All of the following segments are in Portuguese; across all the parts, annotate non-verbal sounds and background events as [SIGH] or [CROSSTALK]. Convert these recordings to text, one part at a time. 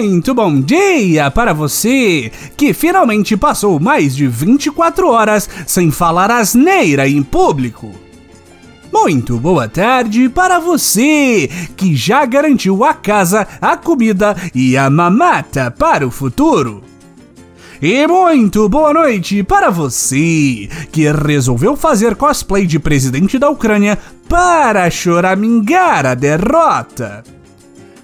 Muito bom dia para você que finalmente passou mais de 24 horas sem falar asneira em público. Muito boa tarde para você que já garantiu a casa, a comida e a mamata para o futuro. E muito boa noite para você que resolveu fazer cosplay de presidente da Ucrânia para choramingar a derrota.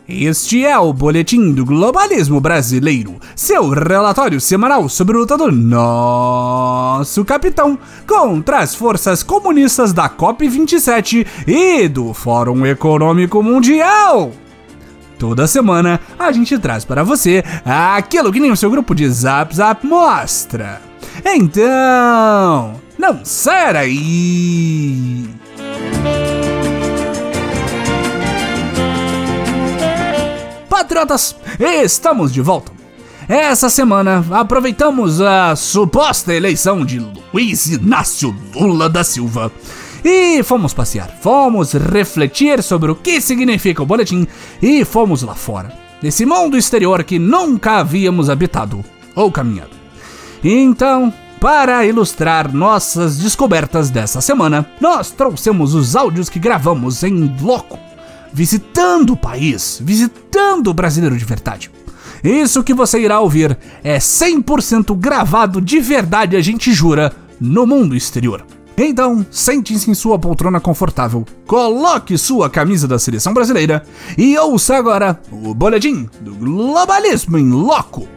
Este é o Boletim do Globalismo Brasileiro, seu relatório semanal sobre a luta do nosso capitão contra as forças comunistas da COP27 e do Fórum Econômico Mundial. Toda semana a gente traz para você aquilo que nem o seu grupo de Zap Zap mostra. Então, não sai daí! Patriotas, estamos de volta. Essa semana aproveitamos a suposta eleição de Luiz Inácio Lula da Silva e fomos passear, fomos refletir sobre o que significa o boletim e fomos lá fora, nesse mundo exterior que nunca havíamos habitado ou caminhado. Então, para ilustrar nossas descobertas dessa semana, nós trouxemos os áudios que gravamos em loco, visitando o país, visitando o brasileiro de verdade. Isso que você irá ouvir é 100% gravado de verdade, a gente jura, no mundo exterior. Então, sente-se em sua poltrona confortável, coloque sua camisa da seleção brasileira e ouça agora o boletim do globalismo em loco.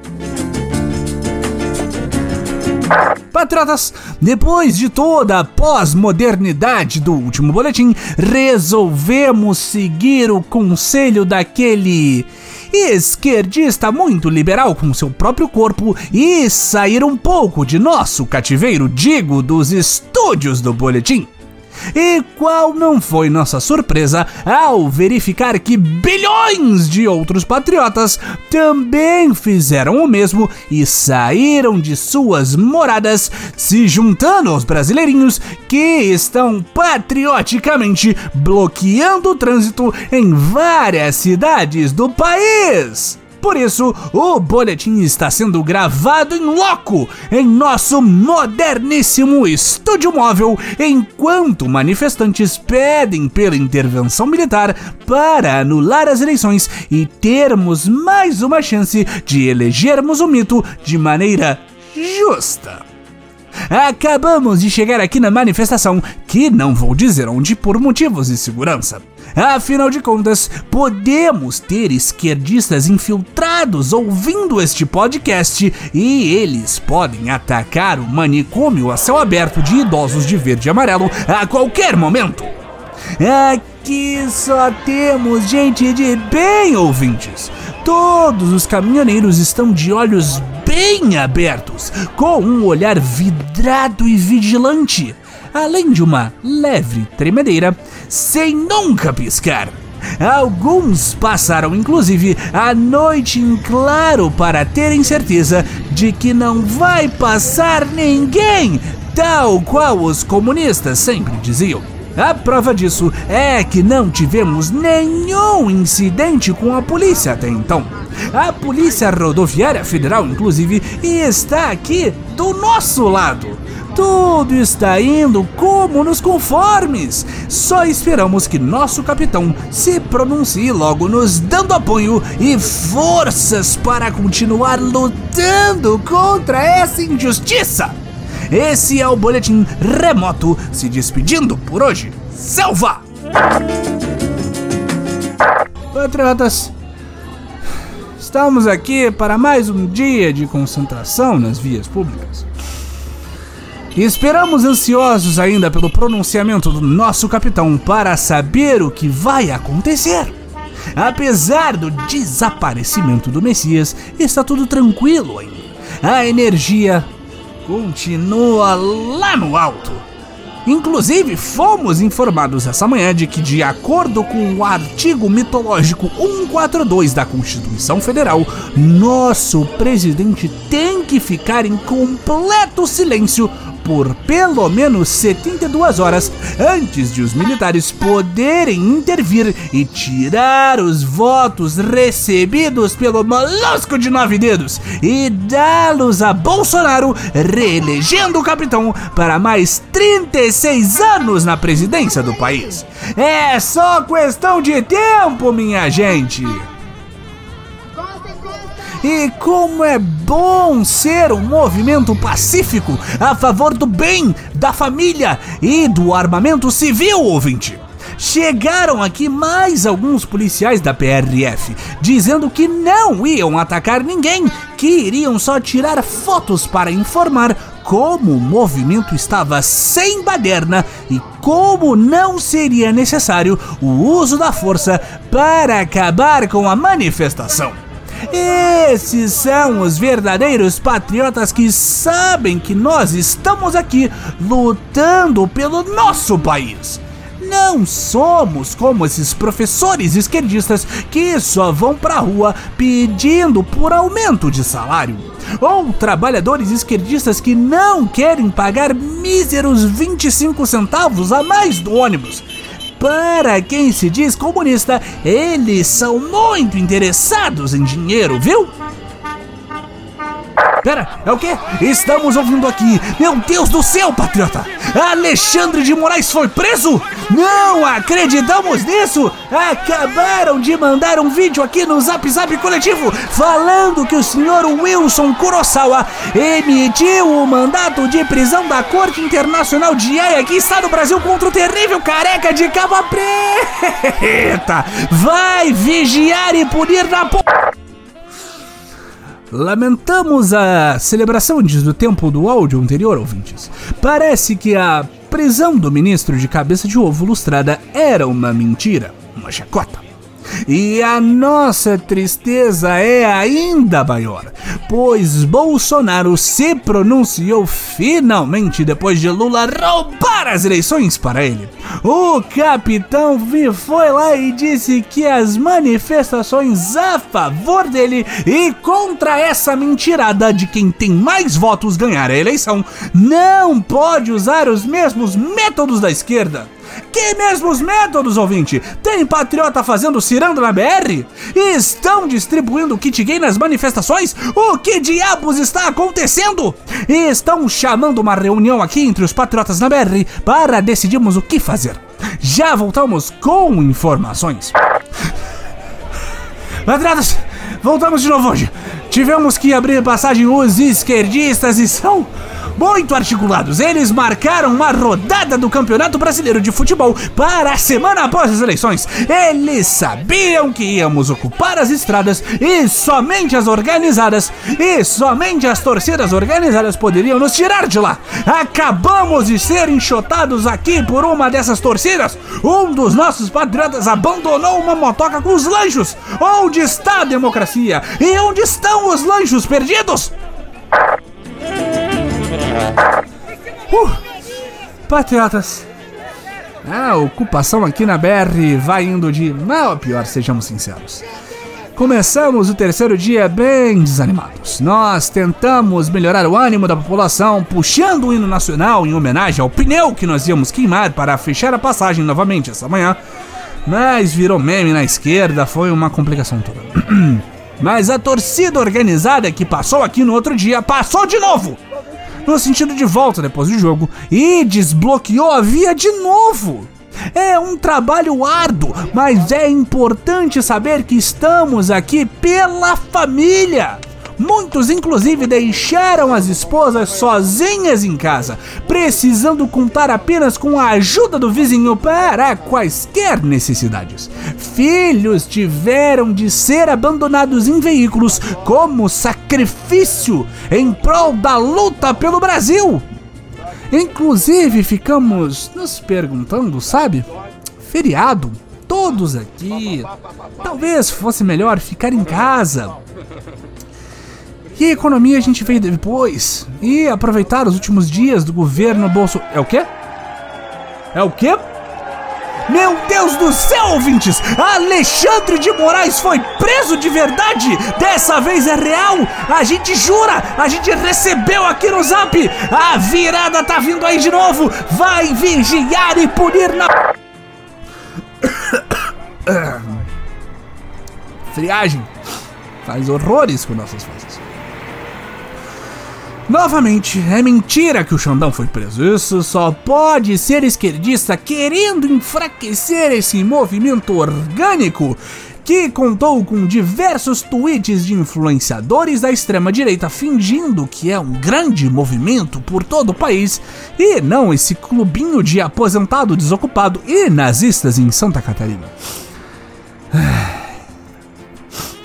Patriotas, depois de toda a pós-modernidade do último boletim, resolvemos seguir o conselho daquele esquerdista muito liberal com seu próprio corpo e sair um pouco de nosso cativeiro, digo, dos estúdios do boletim. E qual não foi nossa surpresa ao verificar que bilhões de outros patriotas também fizeram o mesmo e saíram de suas moradas, se juntando aos brasileirinhos que estão patrioticamente bloqueando o trânsito em várias cidades do país. Por isso, o boletim está sendo gravado em loco em nosso moderníssimo estúdio móvel, enquanto manifestantes pedem pela intervenção militar para anular as eleições e termos mais uma chance de elegermos o mito de maneira justa. Acabamos de chegar aqui na manifestação, que não vou dizer onde por motivos de segurança. Afinal de contas, podemos ter esquerdistas infiltrados ouvindo este podcast e eles podem atacar o manicômio a céu aberto de idosos de verde e amarelo a qualquer momento. Aqui só temos gente de bem ouvintes. Todos os caminhoneiros estão de olhos bem abertos, com um olhar vidrado e vigilante além de uma leve tremedeira, sem nunca piscar. Alguns passaram inclusive a noite em claro para terem certeza de que não vai passar ninguém, tal qual os comunistas sempre diziam. A prova disso é que não tivemos nenhum incidente com a polícia até então. A Polícia Rodoviária Federal, inclusive, está aqui do nosso lado tudo está indo como nos conformes. Só esperamos que nosso capitão se pronuncie logo, nos dando apoio e forças para continuar lutando contra essa injustiça. Esse é o boletim remoto se despedindo por hoje. Selva! Patriotas, estamos aqui para mais um dia de concentração nas vias públicas. E esperamos ansiosos ainda pelo pronunciamento do nosso capitão para saber o que vai acontecer. Apesar do desaparecimento do Messias, está tudo tranquilo ainda. A energia continua lá no alto. Inclusive, fomos informados essa manhã de que, de acordo com o artigo mitológico 142 da Constituição Federal, nosso presidente tem que ficar em completo silêncio por pelo menos 72 horas antes de os militares poderem intervir e tirar os votos recebidos pelo molusco de nove dedos e dá-los a Bolsonaro, reelegendo o capitão para mais 36 anos na presidência do país. É só questão de tempo, minha gente! E como é bom ser um movimento pacífico a favor do bem, da família e do armamento civil, ouvinte. Chegaram aqui mais alguns policiais da PRF dizendo que não iam atacar ninguém, que iriam só tirar fotos para informar como o movimento estava sem baderna e como não seria necessário o uso da força para acabar com a manifestação. Esses são os verdadeiros patriotas que sabem que nós estamos aqui lutando pelo nosso país. Não somos como esses professores esquerdistas que só vão pra rua pedindo por aumento de salário. Ou trabalhadores esquerdistas que não querem pagar míseros 25 centavos a mais do ônibus para quem se diz comunista, eles são muito interessados em dinheiro, viu? Pera, é o quê? Estamos ouvindo aqui. Meu Deus do céu, patriota! Alexandre de Moraes foi preso? Não acreditamos nisso! Acabaram de mandar um vídeo aqui no Zap Zap Coletivo falando que o senhor Wilson Kurosawa emitiu o mandato de prisão da Corte Internacional de Haia que está no Brasil contra o terrível careca de cava preta! Vai vigiar e punir na porra! Lamentamos a celebração do tempo do áudio anterior, ouvintes. Parece que a prisão do ministro de cabeça de ovo lustrada era uma mentira, uma chacota. E a nossa tristeza é ainda maior, pois Bolsonaro se pronunciou finalmente depois de Lula roubar as eleições para ele. O capitão foi lá e disse que as manifestações a favor dele e contra essa mentirada de quem tem mais votos ganhar a eleição não pode usar os mesmos métodos da esquerda. Que mesmos métodos, ouvinte? Tem patriota fazendo ciranda na BR? Estão distribuindo kit gay nas manifestações? O que diabos está acontecendo? Estão chamando uma reunião aqui entre os patriotas na BR para decidirmos o que fazer. Já voltamos com informações. Patriotas, voltamos de novo hoje. Tivemos que abrir passagem os esquerdistas e são muito articulados. Eles marcaram uma rodada do Campeonato Brasileiro de Futebol para a semana após as eleições. Eles sabiam que íamos ocupar as estradas e somente as organizadas e somente as torcidas organizadas poderiam nos tirar de lá. Acabamos de ser enxotados aqui por uma dessas torcidas. Um dos nossos patriotas abandonou uma motoca com os lanchos. Onde está a democracia? E onde estão os lanchos perdidos? Uh, patriotas, a ocupação aqui na BR vai indo de mal a pior, sejamos sinceros. Começamos o terceiro dia bem desanimados. Nós tentamos melhorar o ânimo da população, puxando o hino nacional em homenagem ao pneu que nós íamos queimar para fechar a passagem novamente essa manhã. Mas virou meme na esquerda, foi uma complicação toda. [CLEARS THROAT] Mas a torcida organizada que passou aqui no outro dia passou de novo! No sentido de volta depois do jogo e desbloqueou a via de novo. É um trabalho árduo, mas é importante saber que estamos aqui pela família. Muitos, inclusive, deixaram as esposas sozinhas em casa, precisando contar apenas com a ajuda do vizinho para quaisquer necessidades. Filhos tiveram de ser abandonados em veículos como sacrifício em prol da luta pelo Brasil. Inclusive, ficamos nos perguntando, sabe? Feriado, todos aqui. Talvez fosse melhor ficar em casa. E a economia a gente veio depois. E aproveitar os últimos dias do governo Bolso. É o quê? É o quê? Meu Deus do céu, ouvintes! Alexandre de Moraes foi preso de verdade! Dessa vez é real! A gente jura! A gente recebeu aqui no zap! A virada tá vindo aí de novo! Vai vigiar e punir na. Friagem faz horrores com nossas forças. Novamente, é mentira que o Xandão foi preso. Isso só pode ser esquerdista querendo enfraquecer esse movimento orgânico que contou com diversos tweets de influenciadores da extrema-direita fingindo que é um grande movimento por todo o país e não esse clubinho de aposentado desocupado e nazistas em Santa Catarina.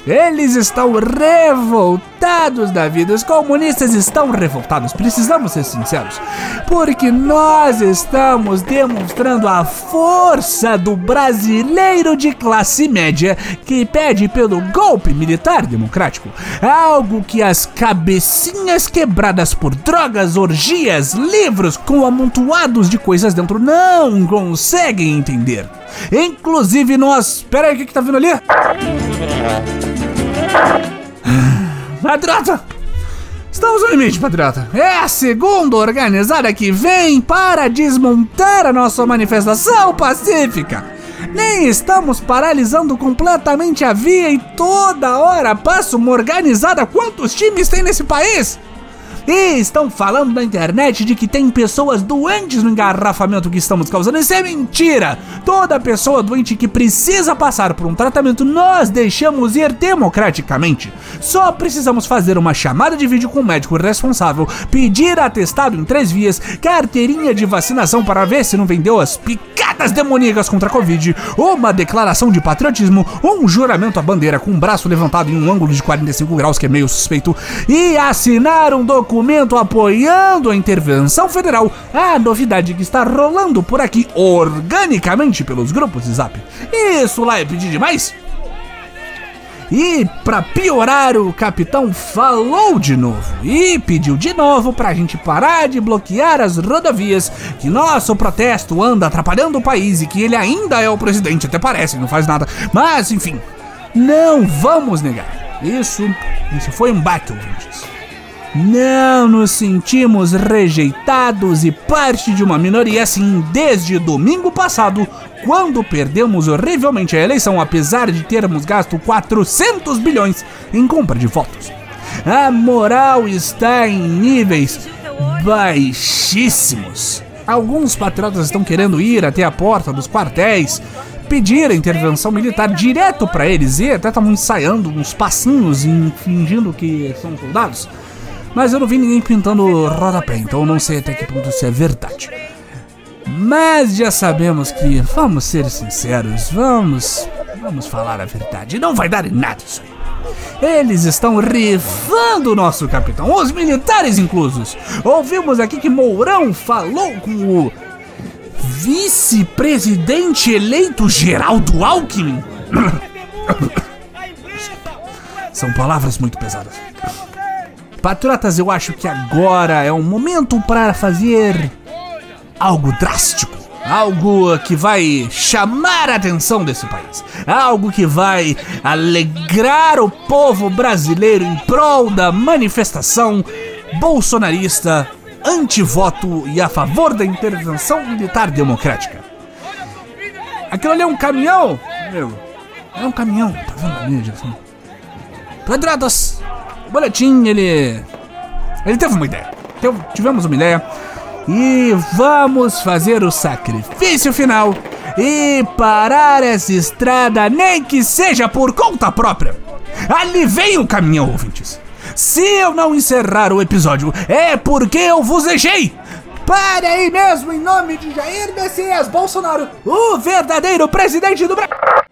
Eles estão revoltados da vida. Os comunistas estão revoltados. Precisamos ser sinceros. Porque nós estamos demonstrando a força do brasileiro de classe média que pede pelo golpe militar democrático. Algo que as cabecinhas quebradas por drogas, orgias, livros com amontoados de coisas dentro não conseguem entender. Inclusive nós. Pera aí, o que, que tá vindo ali? Patriota! Estamos no limite, patriota. É a segunda organizada que vem para desmontar a nossa manifestação pacífica. Nem estamos paralisando completamente a via e toda hora passa uma organizada. Quantos times tem nesse país? E estão falando na internet de que tem pessoas doentes no engarrafamento que estamos causando. Isso é mentira! Toda pessoa doente que precisa passar por um tratamento, nós deixamos ir democraticamente. Só precisamos fazer uma chamada de vídeo com o médico responsável, pedir atestado em três vias, carteirinha de vacinação para ver se não vendeu as picadas demoníacas contra a Covid, uma declaração de patriotismo, um juramento à bandeira com o braço levantado em um ângulo de 45 graus que é meio suspeito, e assinar um documento documento apoiando a intervenção federal, a novidade que está rolando por aqui organicamente pelos grupos de zap. Isso lá é pedir demais? E para piorar, o capitão falou de novo e pediu de novo pra gente parar de bloquear as rodovias, que nosso protesto anda atrapalhando o país e que ele ainda é o presidente, até parece, não faz nada. Mas enfim, não vamos negar. Isso, isso foi um baque, ouvintes. Não nos sentimos rejeitados e parte de uma minoria assim desde domingo passado, quando perdemos horrivelmente a eleição, apesar de termos gasto 400 bilhões em compra de votos. A moral está em níveis baixíssimos. Alguns patriotas estão querendo ir até a porta dos quartéis, pedir a intervenção militar direto para eles e até estão ensaiando uns passinhos e fingindo que são soldados. Mas eu não vi ninguém pintando rodapé, então não sei até que ponto isso é verdade. Mas já sabemos que, vamos ser sinceros, vamos. Vamos falar a verdade. Não vai dar em nada isso aí. Eles estão rifando o nosso capitão, os militares inclusos. Ouvimos aqui que Mourão falou com o vice-presidente eleito Geraldo Alckmin. [COUGHS] São palavras muito pesadas. Patriotas, eu acho que agora é um momento para fazer algo drástico. Algo que vai chamar a atenção desse país. Algo que vai alegrar o povo brasileiro em prol da manifestação bolsonarista, anti-voto e a favor da intervenção militar democrática. Aquilo ali é um caminhão, meu. É um caminhão, tá vendo ali, direção? Patriotas, boletim, ele. Ele teve uma ideia. Tivemos uma ideia. E vamos fazer o sacrifício final e parar essa estrada, nem que seja por conta própria. Ali vem o caminhão, ouvintes. Se eu não encerrar o episódio, é porque eu vos deixei. Pare aí mesmo, em nome de Jair Messias Bolsonaro, o verdadeiro presidente do Brasil.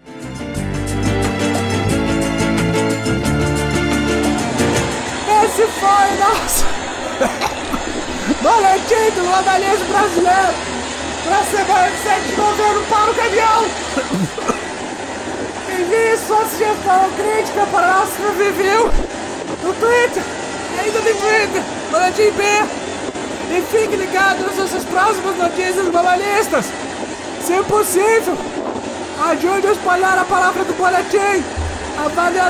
Boletim do jornalismo brasileiro para semana de 7 de novembro para o caminhão. Envie sua sugestão crítica para nosso review no Twitter, ainda tem Twitter, boletim B. E fique ligado nas nossas próximas notícias globalistas. Se possível, ajude a espalhar a palavra do boletim,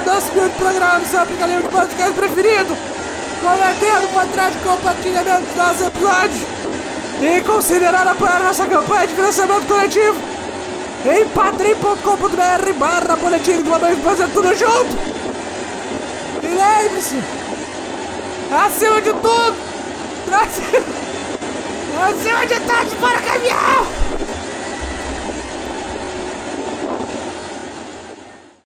nosso mil programa seu aplicativo de podcast preferido, cometendo o de compartilhamento dos nossos episódios e considerar apoiar nossa campanha de financiamento coletivo em padrim.com.br barra boletim do momento fazendo tudo junto. E lembre-se, acima de tudo, [LAUGHS] acima de tudo, para caminhar!